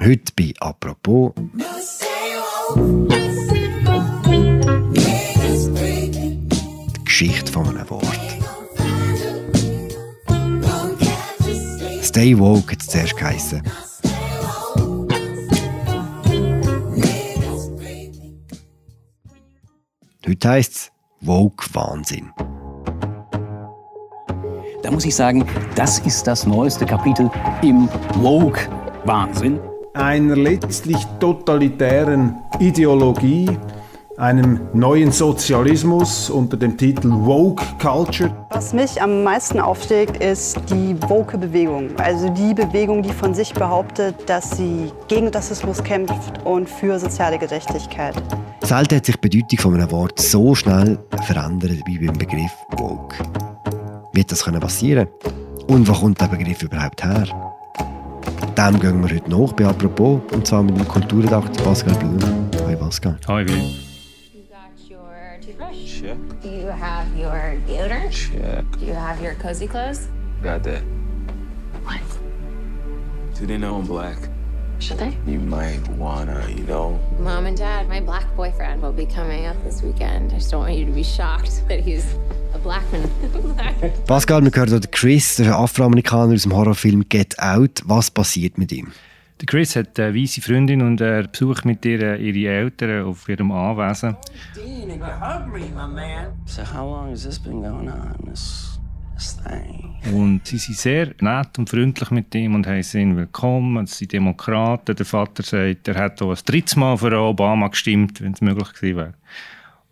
Heute bei «Apropos» die Geschichte von einem Wort. «Stay woke» hat es zuerst geheissen. Heute heisst es «Woke Wahnsinn». Da muss ich sagen, das ist das neueste Kapitel im Woke-Wahnsinn. Einer letztlich totalitären Ideologie, einem neuen Sozialismus unter dem Titel Woke Culture. Was mich am meisten aufregt, ist die Woke-Bewegung. Also die Bewegung, die von sich behauptet, dass sie gegen Rassismus kämpft und für soziale Gerechtigkeit. Selten hat sich die Bedeutung von einem Wort so schnell verändert wie beim Begriff Woke. Wird das passieren Und wo kommt der Begriff überhaupt her? Dem gehen wir heute nach bei «Apropos» und zwar mit dem Kulturredakteur Pascal Blum. Hi Pascal. Hi Will. You got your toothbrush? Check. Do you have your deodorant? Check. Do you have your cozy clothes? Got that. What? Do they know I'm black? Should they? You might wanna, you know. Mom and Dad, my black boyfriend will be coming up this weekend. I just don't want you to be shocked that he's a black man. Pascal, wir hören Chris, der Afroamerikaner aus dem Horrorfilm «Get Out». Was passiert mit ihm? Der Chris hat eine weisse Freundin und er besucht mit ihr ihre Eltern auf ihrem Anwesen. So how long has this been going on, this, this thing? Und sie sind sehr nett und freundlich mit ihm und heißen ihn willkommen. Es sind Demokraten. Der Vater sagt, er hat auch ein drittes Mal für Obama gestimmt, wenn es möglich gewesen wäre.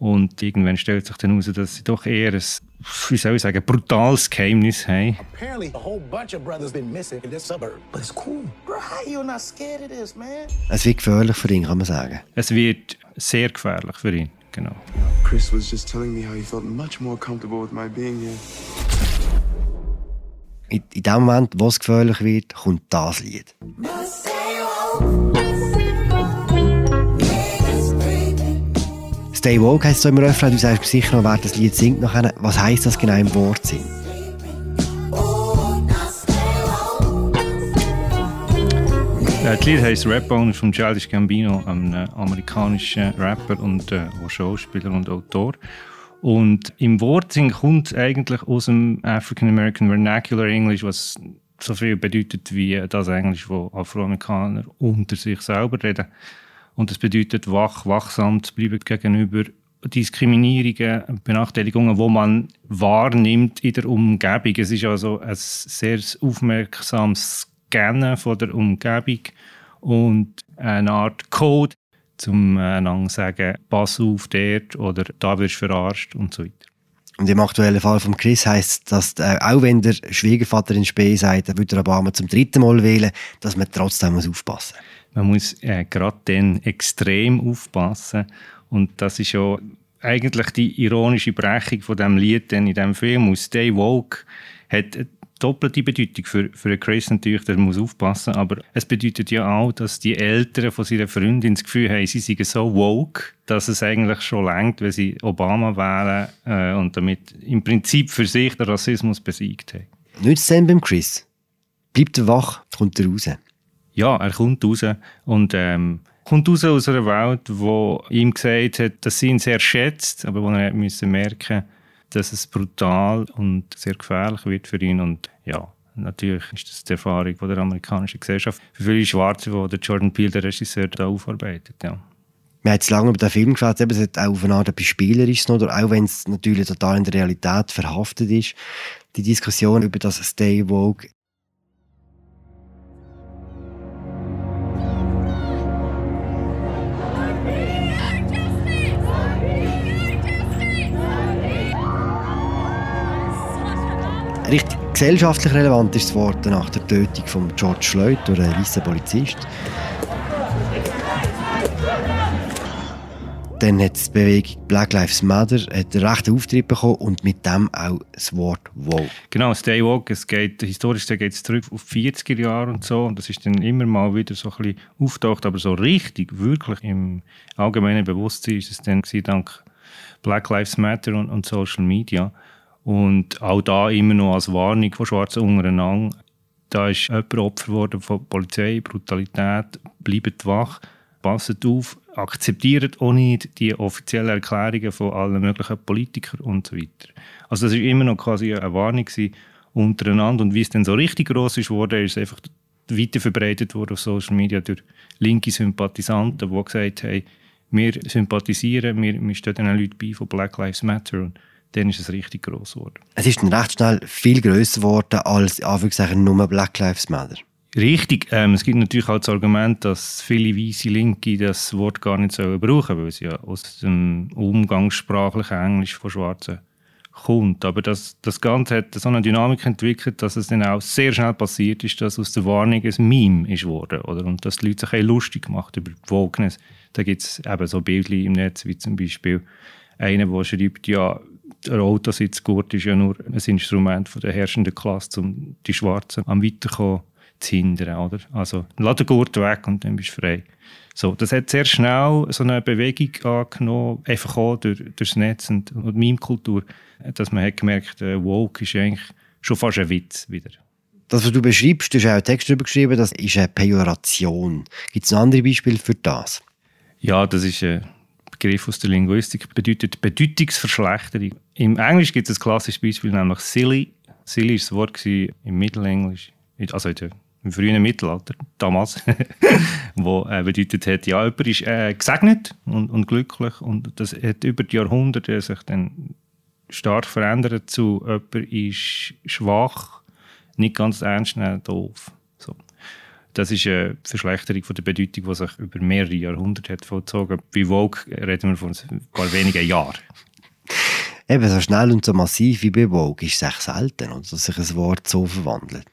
Und irgendwann stellt sich dann heraus, dass sie doch eher ein, wie soll ich sagen, brutales Geheimnis haben. Apparently, a whole bunch of brothers been missing in this suburb. But it's cool. Bro, how you not scared of this, man? Es wird gefährlich für ihn, kann man sagen. Es wird sehr gefährlich für ihn. Genau. Chris was just telling me how he felt much more comfortable with my being here. In, in dem Moment, wo es gefährlich wird, kommt das Lied. Stay woke heisst so im Refrain, du sagst sicher noch, wer das Lied singt nachher. Was heisst das genau im Wortsinn? Das Lied heisst Rap Bonus von Childish Gambino, einem äh, amerikanischen Rapper und äh, Schauspieler und Autor. Und im Wortsinn kommt eigentlich aus dem African American Vernacular English, was so viel bedeutet wie das Englisch, wo Afroamerikaner unter sich selber reden. Und das bedeutet wach, wachsam zu bleiben gegenüber Diskriminierungen, Benachteiligungen, wo man wahrnimmt in der Umgebung. Es ist also ein sehr aufmerksames Scannen von der Umgebung und eine Art Code, um einander zu sagen, pass auf dort oder da wirst du verarscht und so weiter. Und im aktuellen Fall von Chris heisst dass äh, auch wenn der Schwiegervater in Spee sagt, er würde Obama zum dritten Mal wählen, dass man trotzdem muss aufpassen Man muss äh, gerade dann extrem aufpassen und das ist ja eigentlich die ironische Brechung von dem Lied denn in dem Film. Stay Woke hat eine doppelte Bedeutung für, für Chris natürlich, der muss aufpassen, aber es bedeutet ja auch, dass die Eltern von seiner Freundin das Gefühl haben, sie seien so woke, dass es eigentlich schon langt, wenn sie Obama wählen äh, und damit im Prinzip für sich den Rassismus besiegt haben. Es denn beim Chris? Bleibt wach, kommt er raus. Ja, er kommt raus und ähm, kommt raus aus einer Welt, wo ihm gesagt hat, dass sie ihn sehr schätzt, aber wo er müssen merken dass es brutal und sehr gefährlich wird für ihn. Und ja, natürlich ist das die Erfahrung der amerikanischen Gesellschaft. Für viele Schwarze, die Jordan Peele, der Regisseur, da aufarbeitet. Ja. Wir haben jetzt lange über den Film gesprochen, es hat auch auf eine Art etwas Spielerisches oder auch wenn es natürlich total in der Realität verhaftet ist. Die Diskussion über das Stay Woke Richtig gesellschaftlich relevant ist das Wort nach der Tötung von George Floyd durch einen weißen Polizist. Dann hat die Bewegung Black Lives Matter einen rechten Auftritt bekommen und mit dem auch das Wort Woke. Genau, Stay Woke, es geht, historisch geht es zurück auf die 40er Jahre und so und das ist dann immer mal wieder so ein bisschen auftaucht, aber so richtig, wirklich im allgemeinen Bewusstsein ist es dann dank Black Lives Matter und, und Social Media. Und auch da immer noch als Warnung von Schwarzen untereinander. da ist jemand Opfer geworden von Polizei, Brutalität, bleibt wach, passet auf, akzeptiert auch nicht die offiziellen Erklärungen von allen möglichen Politikern und so weiter. Also das ist immer noch quasi eine Warnung untereinander und wie es dann so richtig groß ist wurde, ist es einfach weiter verbreitet worden auf Social Media durch linke Sympathisanten, die gesagt haben, wir sympathisieren, wir, wir stehen den Leuten bei von Black Lives Matter und dann ist es richtig groß geworden. Es ist dann recht schnell viel grösser geworden als Anführungszeichen nur Black Lives Matter. Richtig. Ähm, es gibt natürlich auch das Argument, dass viele weiße Linke das Wort gar nicht sollen brauchen, weil es ja aus dem umgangssprachlichen Englisch von Schwarzen kommt. Aber das, das Ganze hat so eine Dynamik entwickelt, dass es dann auch sehr schnell passiert ist, dass aus der Warnung ein Meme ist worden, oder? Und dass die Leute sich lustig gemacht über die Wokeness. Da gibt es eben so Bilder im Netz, wie zum Beispiel einer, der schreibt, ja, der Autositzgurt ist ja nur ein Instrument von der herrschenden Klasse, um die Schwarzen am Weiterkommen zu hindern. Oder? Also lass den Gurt weg und dann bist du frei. So, das hat sehr schnell so eine Bewegung angenommen, einfach auch durch, durch das Netz und, und Meme-Kultur, dass man hat gemerkt, äh, woke ist eigentlich schon fast ein Witz wieder. Das, was du beschreibst, du hast auch einen Text darüber geschrieben, das ist eine Pejoration. Gibt es noch andere Beispiele für das? Ja, das ist ein Begriff aus der Linguistik, bedeutet Bedeutungsverschlechterung. Im Englisch gibt es ein klassisches Beispiel, nämlich silly. Silly war das Wort im Mittelenglisch, also im frühen Mittelalter, damals, wo äh, bedeutet hat, ja, jemand ist äh, gesegnet und, und glücklich und das hat über die Jahrhunderte sich dann stark verändert zu jemand ist schwach, nicht ganz ernst nehmen, doof. Das ist eine Verschlechterung von der Bedeutung, die sich über mehrere Jahrhunderte hat vollzogen. Bei Vogue reden wir von ein paar wenigen Jahren. Eben so schnell und so massiv wie bei Vogue ist es echt selten, dass sich ein Wort so verwandelt.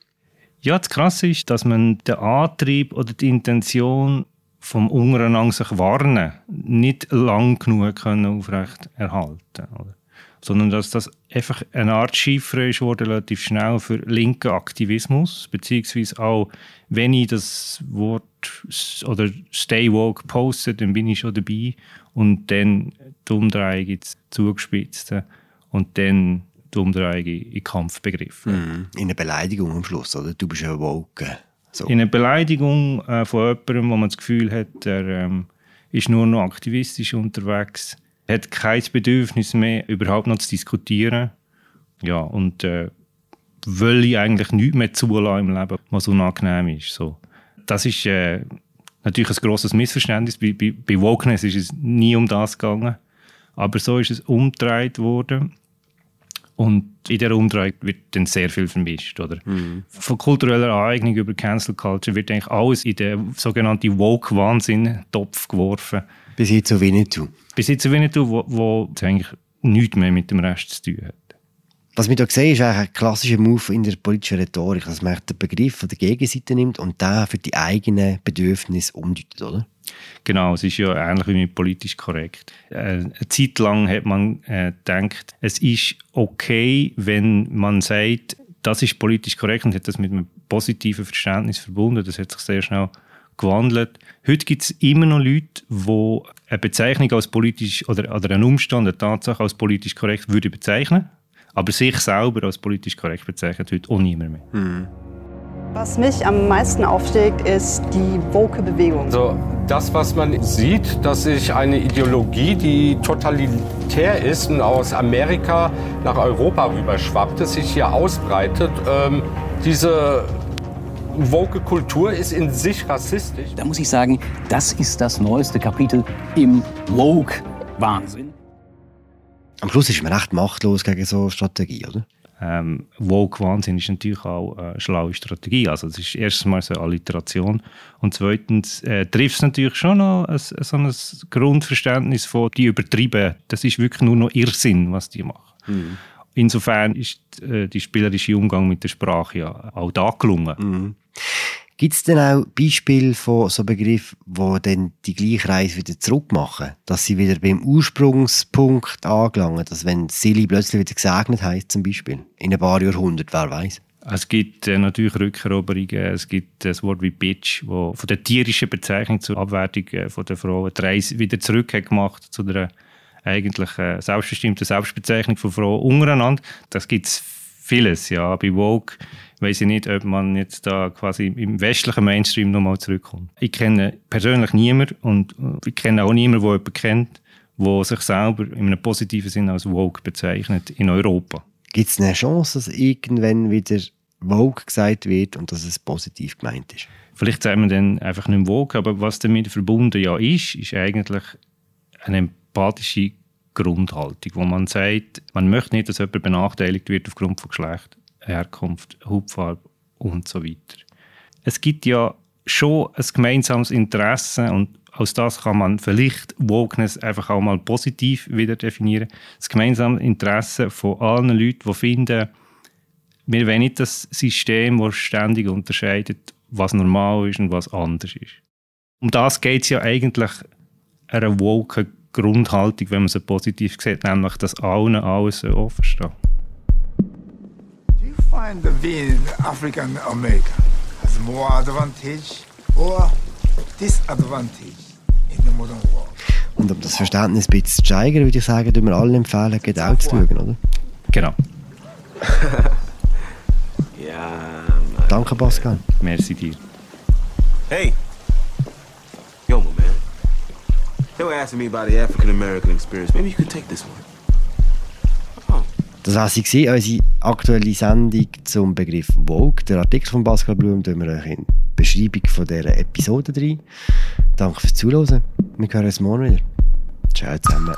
Ja, das Krasse ist, dass man den Antrieb oder die Intention vom Untereinander sich warnen nicht lang genug können aufrecht erhalten oder? Sondern dass das einfach eine Art Chiffre ist wurde relativ schnell für linken Aktivismus beziehungsweise auch wenn ich das Wort oder Stay Woke poste, dann bin ich schon dabei und dann die Umdrehung ins Zugespitzte und dann die Umdrehung in Kampfbegriff. Mhm. In eine Beleidigung am Schluss, oder? Du bist ja woke. So. In eine Beleidigung äh, von jemandem, wo man das Gefühl hat, er ähm, ist nur noch aktivistisch unterwegs, hat kein Bedürfnis mehr, überhaupt noch zu diskutieren. Ja, und äh, will ich eigentlich nichts mehr zulassen im Leben, was unangenehm ist. So. Das ist äh, natürlich ein grosses Missverständnis. Bei, bei, bei Wokeness ist es nie um das gegangen. Aber so ist es umgedreht worden. Und in der Umdrehung wird dann sehr viel vermischt. Oder? Mhm. Von kultureller Aneignung über Cancel Culture wird eigentlich alles in den sogenannten Woke-Wahnsinn-Topf geworfen. Bis hin zu Winnetou. Hin zu Winnetou, wo, wo eigentlich nichts mehr mit dem Rest zu tun hat. Was wir hier sehen, ist eigentlich ein klassischer Move in der politischen Rhetorik, dass man den Begriff von der Gegenseite nimmt und den für die eigenen Bedürfnisse umdeutet, oder? Genau, es ist ja ähnlich wie mit politisch korrekt. Äh, eine Zeit lang hat man äh, gedacht, es ist okay, wenn man sagt, das ist politisch korrekt und hat das mit einem positiven Verständnis verbunden. Das hat sich sehr schnell gewandelt. Heute gibt es immer noch Leute, die eine Bezeichnung als politisch oder, oder einen Umstand, eine Tatsache als politisch korrekt würde bezeichnen aber sich selber als politisch korrekt bezeichnet heute auch niemand mehr. Mhm. Was mich am meisten aufregt, ist die Woke-Bewegung. Also das, was man sieht, dass sich eine Ideologie, die totalitär ist und aus Amerika nach Europa rüberschwappt, sich hier ausbreitet. Ähm, diese woke Kultur ist in sich rassistisch. Da muss ich sagen, das ist das neueste Kapitel im Woke-Wahnsinn. Am Schluss ist man recht machtlos gegen so eine Strategie, oder? Ähm, Woke-Wahnsinn ist natürlich auch eine schlaue Strategie. Also das ist erstens mal so eine Alliteration und zweitens äh, trifft es natürlich schon noch ein, so ein Grundverständnis von, die übertrieben, das ist wirklich nur noch Irrsinn, was die machen. Mhm. Insofern ist äh, die spielerische Umgang mit der Sprache ja auch da gelungen. Mhm. Gibt es denn auch Beispiele von so Begriffen, die dann die gleiche Reise wieder zurück machen? Dass sie wieder beim Ursprungspunkt angelangen, dass wenn Silly plötzlich wieder gesegnet heißt zum Beispiel, in ein paar Jahrhunderten, wer weiß? Es gibt äh, natürlich Rückeroberungen, es gibt das Wort wie Bitch, wo von der tierischen Bezeichnung zur Abwertung äh, von der Frau die Reise wieder zurück hat gemacht zu der eigentlich äh, selbstbestimmten Selbstbezeichnung von Frauen untereinander. Das gibt es vieles, ja. Bei Vogue weiß ich nicht, ob man jetzt da quasi im westlichen Mainstream nochmal zurückkommt. Ich kenne persönlich niemanden und ich kenne auch niemanden, der jemanden kennt, der sich selber in einem positiven Sinn als woke bezeichnet in Europa. Gibt es eine Chance, dass irgendwann wieder woke gesagt wird und dass es positiv gemeint ist? Vielleicht sagen wir dann einfach nicht woke, aber was damit verbunden ja ist, ist eigentlich eine empathische Grundhaltung, wo man sagt, man möchte nicht, dass jemand benachteiligt wird aufgrund von Geschlecht, Herkunft, Hautfarbe und so weiter. Es gibt ja schon ein gemeinsames Interesse und aus das kann man vielleicht Wokeness einfach auch mal positiv wieder definieren. Das gemeinsame Interesse von allen Leuten, die finden, wir wollen nicht das System, das ständig unterscheidet, was normal ist und was anders ist. Um das geht es ja eigentlich einer woken Grundhaltung, wenn man sie positiv sieht, nämlich, dass allen alles offen steht. Do you find that being African American has more advantage or disadvantage in the modern world? Und um das Verständnis ein bisschen zu steigern, würde ich sagen, würde wir allen empfehlen, geht auch zu schauen, oder? Genau. Yeah. Danke, Pascal. Merci dir. Hey. Das war sie, gewesen, unsere aktuelle Sendung zum Begriff Vogue. Der Artikel von Pascal Blum tun wir euch in die Beschreibung dieser Episode rein. Danke fürs Zuhören. Wir hören uns morgen wieder. Ciao zusammen.